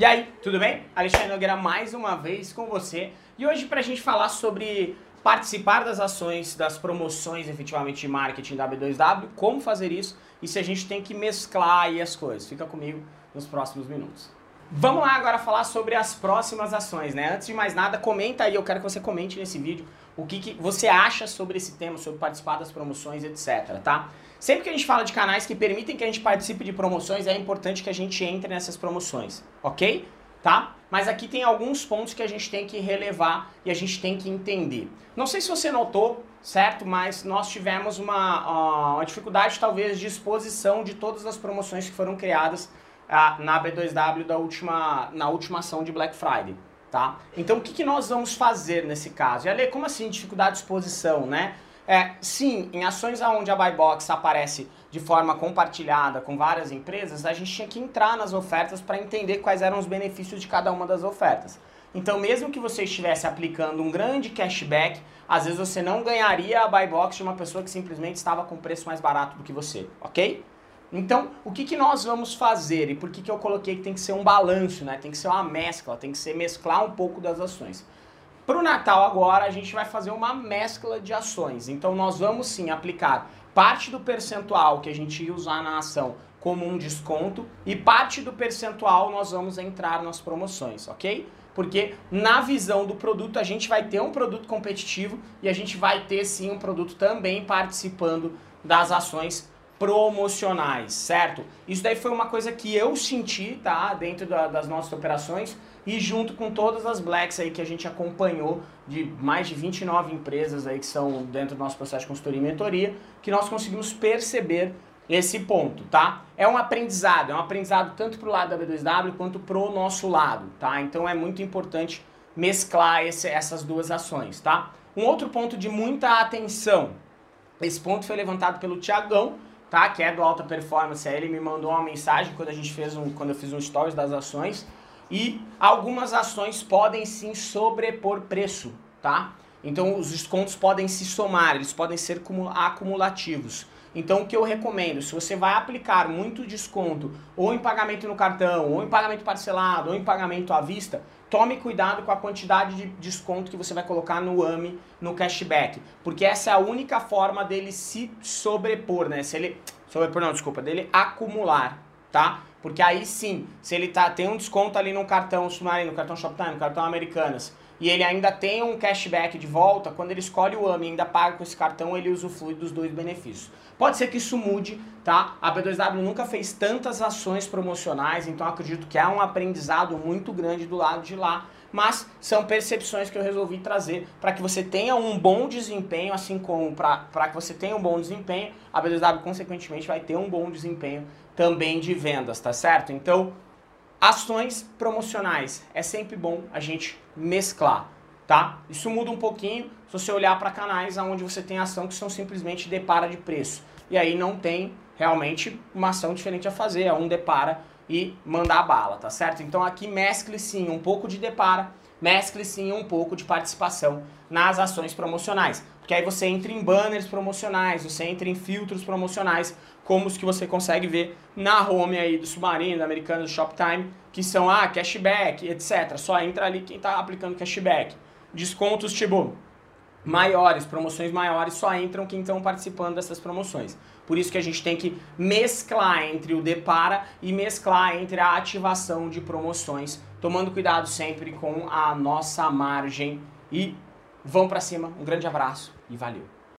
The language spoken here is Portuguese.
E aí, tudo bem? Alexandre Nogueira mais uma vez com você. E hoje pra gente falar sobre participar das ações, das promoções efetivamente de marketing da B2W, como fazer isso e se a gente tem que mesclar aí as coisas. Fica comigo nos próximos minutos. Vamos lá agora falar sobre as próximas ações, né? Antes de mais nada, comenta aí, eu quero que você comente nesse vídeo o que, que você acha sobre esse tema, sobre participar das promoções, etc, tá? Sempre que a gente fala de canais que permitem que a gente participe de promoções, é importante que a gente entre nessas promoções, ok? Tá? Mas aqui tem alguns pontos que a gente tem que relevar e a gente tem que entender. Não sei se você notou, certo? Mas nós tivemos uma, uma dificuldade talvez de exposição de todas as promoções que foram criadas na B2W da última, na última ação de Black Friday. Tá? Então o que, que nós vamos fazer nesse caso? E ali, como assim dificuldade de exposição, né? É, sim, em ações onde a buy box aparece de forma compartilhada com várias empresas, a gente tinha que entrar nas ofertas para entender quais eram os benefícios de cada uma das ofertas. Então, mesmo que você estivesse aplicando um grande cashback, às vezes você não ganharia a buy box de uma pessoa que simplesmente estava com preço mais barato do que você, ok? Então, o que, que nós vamos fazer e por que, que eu coloquei que tem que ser um balanço, né? Tem que ser uma mescla, tem que ser mesclar um pouco das ações. Para o Natal agora a gente vai fazer uma mescla de ações. Então nós vamos sim aplicar parte do percentual que a gente ia usar na ação como um desconto e parte do percentual nós vamos entrar nas promoções, ok? Porque na visão do produto a gente vai ter um produto competitivo e a gente vai ter sim um produto também participando das ações promocionais, certo? Isso daí foi uma coisa que eu senti, tá, dentro da, das nossas operações e junto com todas as blacks aí que a gente acompanhou de mais de 29 empresas aí que são dentro do nosso processo de consultoria e mentoria, que nós conseguimos perceber esse ponto, tá? É um aprendizado, é um aprendizado tanto para o lado da B2W quanto para o nosso lado, tá? Então é muito importante mesclar esse, essas duas ações, tá? Um outro ponto de muita atenção, esse ponto foi levantado pelo Tiagão, tá? Que é do Alta Performance, aí ele me mandou uma mensagem quando a gente fez um, quando eu fiz um stories das ações, e algumas ações podem sim sobrepor preço, tá? Então os descontos podem se somar, eles podem ser acumulativos. Então o que eu recomendo, se você vai aplicar muito desconto, ou em pagamento no cartão, ou em pagamento parcelado, ou em pagamento à vista, tome cuidado com a quantidade de desconto que você vai colocar no AMI, no cashback, porque essa é a única forma dele se sobrepor, né? Se ele sobrepor não, desculpa, dele acumular, tá? Porque aí sim, se ele tá, tem um desconto ali no cartão Submarino, no cartão Shoptime, no cartão Americanas, e ele ainda tem um cashback de volta, quando ele escolhe o AMI e ainda paga com esse cartão, ele usufrui dos dois benefícios. Pode ser que isso mude, tá? A B2W nunca fez tantas ações promocionais, então acredito que há um aprendizado muito grande do lado de lá, mas são percepções que eu resolvi trazer para que você tenha um bom desempenho, assim como para que você tenha um bom desempenho, a B2W consequentemente vai ter um bom desempenho também de vendas, tá certo? Então, ações promocionais, é sempre bom a gente mesclar, tá? Isso muda um pouquinho se você olhar para canais onde você tem ação que são simplesmente depara de preço. E aí não tem realmente uma ação diferente a fazer, é um depara e mandar a bala, tá certo? Então aqui mescle sim um pouco de depara, mescle sim um pouco de participação nas ações promocionais. Porque aí você entra em banners promocionais, você entra em filtros promocionais, como os que você consegue ver na home aí do Submarino, da Americana, do Shoptime, que são, ah, cashback, etc. Só entra ali quem está aplicando cashback. Descontos, tipo, maiores, promoções maiores, só entram quem estão participando dessas promoções. Por isso que a gente tem que mesclar entre o depara e mesclar entre a ativação de promoções, tomando cuidado sempre com a nossa margem e vão para cima. Um grande abraço e valeu.